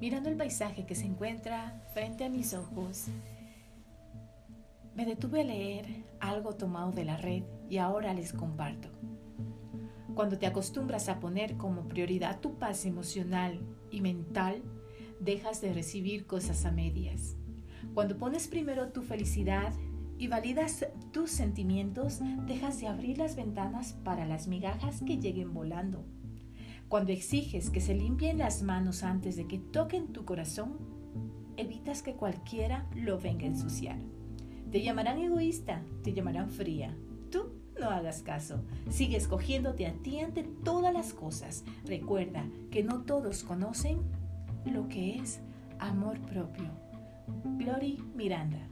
mirando el paisaje que se encuentra frente a mis ojos. Me detuve a leer algo tomado de la red y ahora les comparto. Cuando te acostumbras a poner como prioridad tu paz emocional y mental, dejas de recibir cosas a medias. Cuando pones primero tu felicidad y validas tus sentimientos, dejas de abrir las ventanas para las migajas que lleguen volando. Cuando exiges que se limpien las manos antes de que toquen tu corazón, evitas que cualquiera lo venga a ensuciar. Te llamarán egoísta, te llamarán fría. Tú no hagas caso. Sigue escogiéndote a ti ante todas las cosas. Recuerda que no todos conocen lo que es amor propio. Glory Miranda.